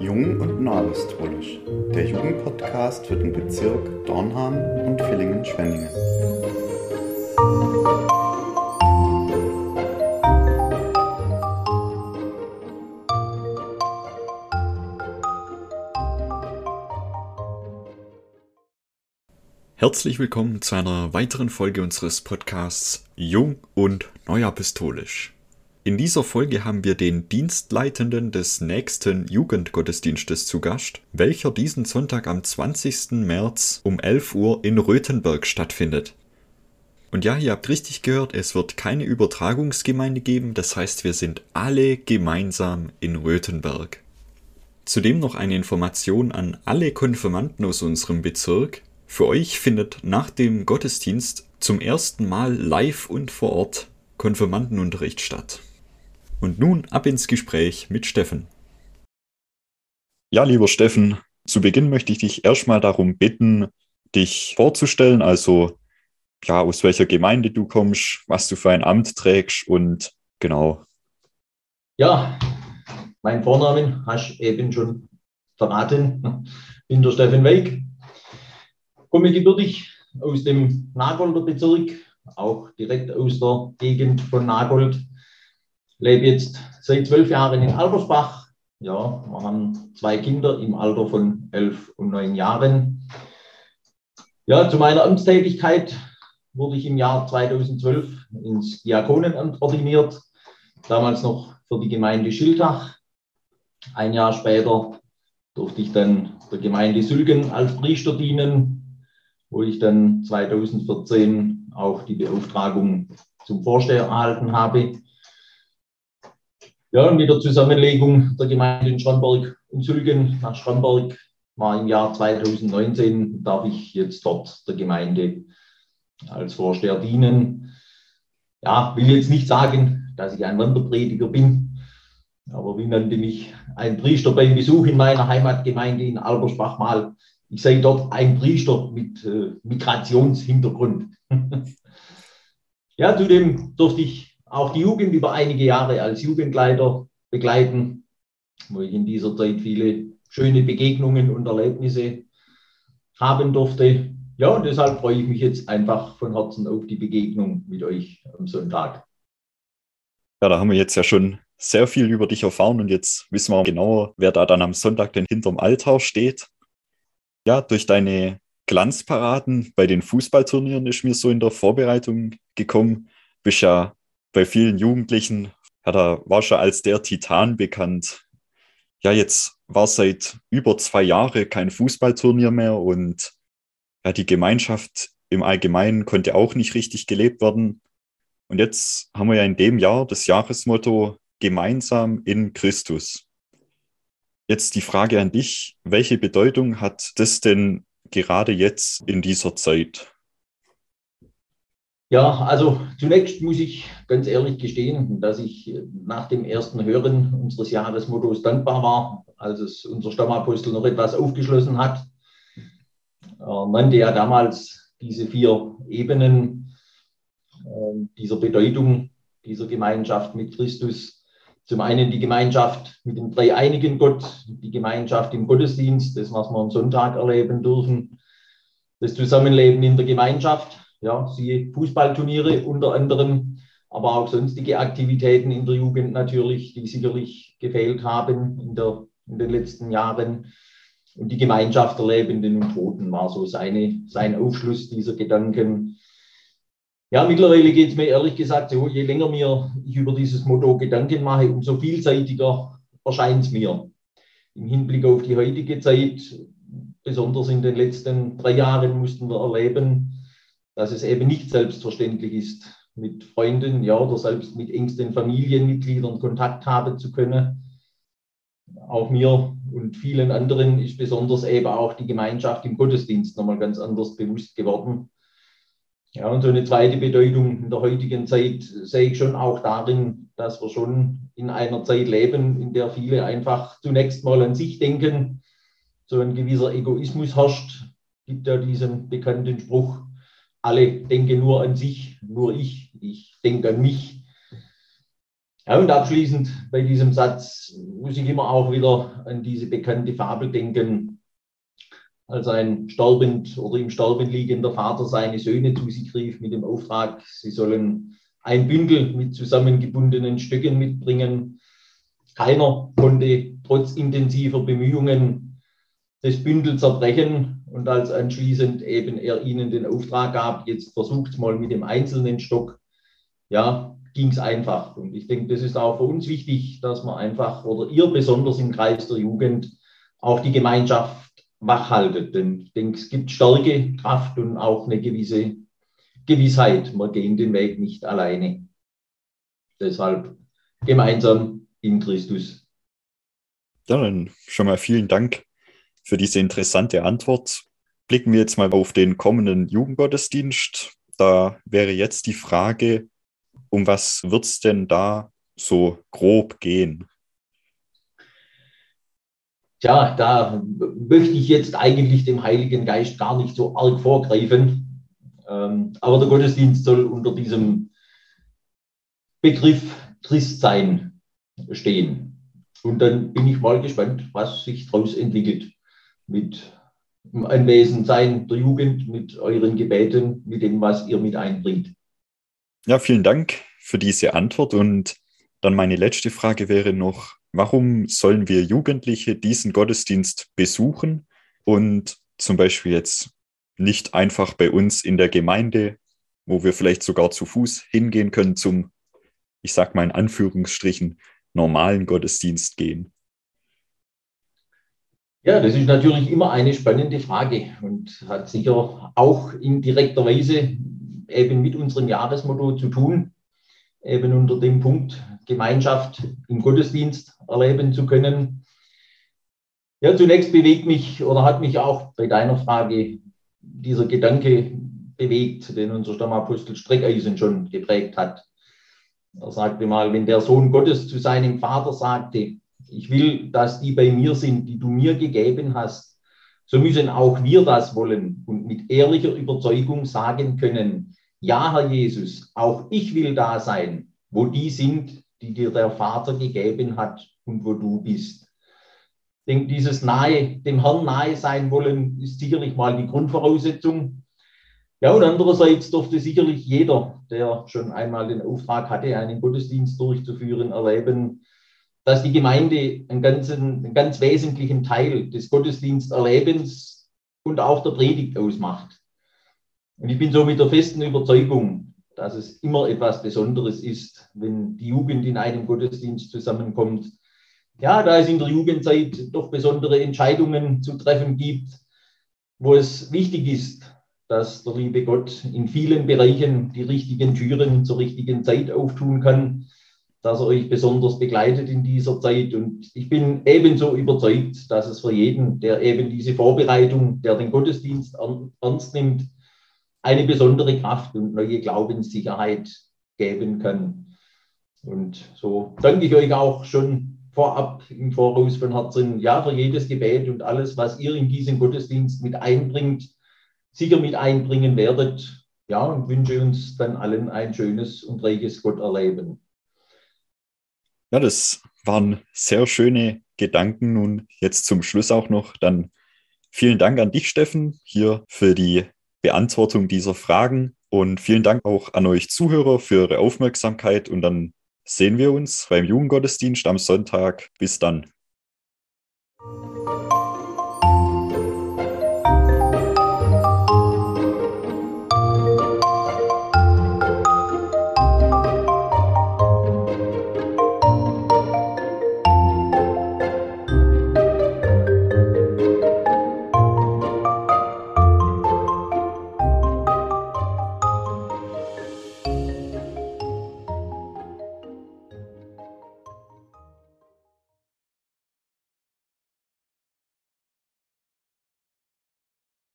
Jung und Nahapostolisch, der Jugendpodcast für den Bezirk Dornham und Villingen-Schwenningen. Herzlich willkommen zu einer weiteren Folge unseres Podcasts Jung und Neuapostolisch. In dieser Folge haben wir den Dienstleitenden des nächsten Jugendgottesdienstes zu Gast, welcher diesen Sonntag am 20. März um 11 Uhr in Röthenberg stattfindet. Und ja, ihr habt richtig gehört, es wird keine Übertragungsgemeinde geben, das heißt, wir sind alle gemeinsam in Röthenberg. Zudem noch eine Information an alle Konfirmanden aus unserem Bezirk. Für euch findet nach dem Gottesdienst zum ersten Mal live und vor Ort Konfirmandenunterricht statt. Und nun ab ins Gespräch mit Steffen. Ja, lieber Steffen, zu Beginn möchte ich dich erstmal darum bitten, dich vorzustellen, also ja, aus welcher Gemeinde du kommst, was du für ein Amt trägst und genau. Ja, mein Vornamen hast du eben schon verraten. Bin der Steffen Weig, komme gebürtig aus dem Nagolder Bezirk, auch direkt aus der Gegend von Nagold. Lebe jetzt seit zwölf Jahren in Albersbach. Ja, wir haben zwei Kinder im Alter von elf und neun Jahren. Ja, zu meiner Amtstätigkeit wurde ich im Jahr 2012 ins Diakonenamt ordiniert, damals noch für die Gemeinde Schildach. Ein Jahr später durfte ich dann der Gemeinde Sülgen als Priester dienen, wo ich dann 2014 auch die Beauftragung zum Vorsteher erhalten habe. Ja, mit der Zusammenlegung der Gemeinden Schramberg und Sülgen nach Schramberg war im Jahr 2019, darf ich jetzt dort der Gemeinde als Vorsteher dienen. Ja, will jetzt nicht sagen, dass ich ein Wanderprediger bin, aber wie nannte mich ein Priester beim Besuch in meiner Heimatgemeinde in Albersbach mal, ich sei dort ein Priester mit äh, Migrationshintergrund. ja, zudem durfte ich auch die Jugend über einige Jahre als Jugendleiter begleiten, wo ich in dieser Zeit viele schöne Begegnungen und Erlebnisse haben durfte. Ja, und deshalb freue ich mich jetzt einfach von Herzen auf die Begegnung mit euch am Sonntag. Ja, da haben wir jetzt ja schon sehr viel über dich erfahren und jetzt wissen wir genauer, wer da dann am Sonntag denn hinterm Altar steht ja, durch deine Glanzparaden bei den Fußballturnieren ist mir so in der Vorbereitung gekommen. Bist ja bei vielen Jugendlichen, ja, da war schon als der Titan bekannt. Ja, jetzt war seit über zwei Jahren kein Fußballturnier mehr und ja, die Gemeinschaft im Allgemeinen konnte auch nicht richtig gelebt werden. Und jetzt haben wir ja in dem Jahr das Jahresmotto gemeinsam in Christus. Jetzt die Frage an dich, welche Bedeutung hat das denn gerade jetzt in dieser Zeit? Ja, also zunächst muss ich ganz ehrlich gestehen, dass ich nach dem ersten Hören unseres Jahresmottos dankbar war, als es unser Stammapostel noch etwas aufgeschlossen hat. Er nannte ja damals diese vier Ebenen äh, dieser Bedeutung dieser Gemeinschaft mit Christus zum einen die Gemeinschaft mit dem dreieinigen Gott, die Gemeinschaft im Gottesdienst, das, was wir am Sonntag erleben dürfen, das Zusammenleben in der Gemeinschaft, ja, siehe Fußballturniere unter anderem, aber auch sonstige Aktivitäten in der Jugend natürlich, die sicherlich gefehlt haben in, der, in den letzten Jahren. Und die Gemeinschaft der Lebenden und Toten war so seine, sein Aufschluss dieser Gedanken. Ja, mittlerweile geht es mir ehrlich gesagt so, je länger mir ich über dieses Motto Gedanken mache, umso vielseitiger erscheint es mir. Im Hinblick auf die heutige Zeit, besonders in den letzten drei Jahren, mussten wir erleben, dass es eben nicht selbstverständlich ist, mit Freunden, ja, oder selbst mit engsten Familienmitgliedern Kontakt haben zu können. Auch mir und vielen anderen ist besonders eben auch die Gemeinschaft im Gottesdienst nochmal ganz anders bewusst geworden ja, und so eine zweite Bedeutung in der heutigen Zeit sehe ich schon auch darin, dass wir schon in einer Zeit leben, in der viele einfach zunächst mal an sich denken. So ein gewisser Egoismus herrscht. Gibt ja diesen bekannten Spruch, alle denken nur an sich, nur ich, ich denke an mich. Ja, und abschließend bei diesem Satz muss ich immer auch wieder an diese bekannte Fabel denken, als ein sterbend oder im Sterben liegender Vater seine Söhne zu sich rief mit dem Auftrag, sie sollen ein Bündel mit zusammengebundenen Stücken mitbringen. Keiner konnte trotz intensiver Bemühungen das Bündel zerbrechen und als anschließend eben er ihnen den Auftrag gab, jetzt versucht mal mit dem einzelnen Stock, ja, ging es einfach. Und ich denke, das ist auch für uns wichtig, dass man einfach, oder ihr besonders im Kreis der Jugend, auch die Gemeinschaft wachhaltet. Denn ich denke, es gibt starke Kraft und auch eine gewisse Gewissheit. Wir gehen den Weg nicht alleine. Deshalb gemeinsam in Christus. Ja, dann schon mal vielen Dank für diese interessante Antwort. Blicken wir jetzt mal auf den kommenden Jugendgottesdienst. Da wäre jetzt die Frage, um was wird es denn da so grob gehen? Tja, da möchte ich jetzt eigentlich dem Heiligen Geist gar nicht so arg vorgreifen. Ähm, aber der Gottesdienst soll unter diesem Begriff Christsein stehen. Und dann bin ich mal gespannt, was sich daraus entwickelt mit dem Anwesensein der Jugend, mit euren Gebeten, mit dem, was ihr mit einbringt. Ja, vielen Dank für diese Antwort. Und dann meine letzte Frage wäre noch, warum sollen wir Jugendliche diesen Gottesdienst besuchen und zum Beispiel jetzt nicht einfach bei uns in der Gemeinde, wo wir vielleicht sogar zu Fuß hingehen können, zum, ich sag mal in Anführungsstrichen, normalen Gottesdienst gehen? Ja, das ist natürlich immer eine spannende Frage und hat sicher auch in direkter Weise eben mit unserem Jahresmotto zu tun, eben unter dem Punkt Gemeinschaft im Gottesdienst erleben zu können. Ja, zunächst bewegt mich oder hat mich auch bei deiner Frage dieser Gedanke bewegt, den unser Stammapostel Streckeisen schon geprägt hat. Er sagte mal, wenn der Sohn Gottes zu seinem Vater sagte, ich will, dass die bei mir sind, die du mir gegeben hast, so müssen auch wir das wollen und mit ehrlicher Überzeugung sagen können, ja, Herr Jesus, auch ich will da sein, wo die sind, die dir der Vater gegeben hat und wo du bist. Ich denke, dieses nahe, dem Herrn nahe sein wollen, ist sicherlich mal die Grundvoraussetzung. Ja, und andererseits durfte sicherlich jeder, der schon einmal den Auftrag hatte, einen Gottesdienst durchzuführen, erleben, dass die Gemeinde einen, ganzen, einen ganz wesentlichen Teil des Gottesdiensterlebens und auch der Predigt ausmacht. Und ich bin so mit der festen Überzeugung, dass es immer etwas Besonderes ist, wenn die Jugend in einem Gottesdienst zusammenkommt. Ja, da es in der Jugendzeit doch besondere Entscheidungen zu treffen gibt, wo es wichtig ist, dass der liebe Gott in vielen Bereichen die richtigen Türen zur richtigen Zeit auftun kann, dass er euch besonders begleitet in dieser Zeit. Und ich bin ebenso überzeugt, dass es für jeden, der eben diese Vorbereitung, der den Gottesdienst ernst nimmt, eine besondere Kraft und neue Glaubenssicherheit geben kann. Und so danke ich euch auch schon vorab im Voraus von Herzen, ja, für jedes Gebet und alles, was ihr in diesen Gottesdienst mit einbringt, sicher mit einbringen werdet. Ja, und wünsche uns dann allen ein schönes und reiches Gotterleben. Ja, das waren sehr schöne Gedanken. Und jetzt zum Schluss auch noch dann vielen Dank an dich, Steffen, hier für die Beantwortung dieser Fragen. Und vielen Dank auch an euch Zuhörer für eure Aufmerksamkeit. Und dann sehen wir uns beim Jugendgottesdienst am Sonntag. Bis dann.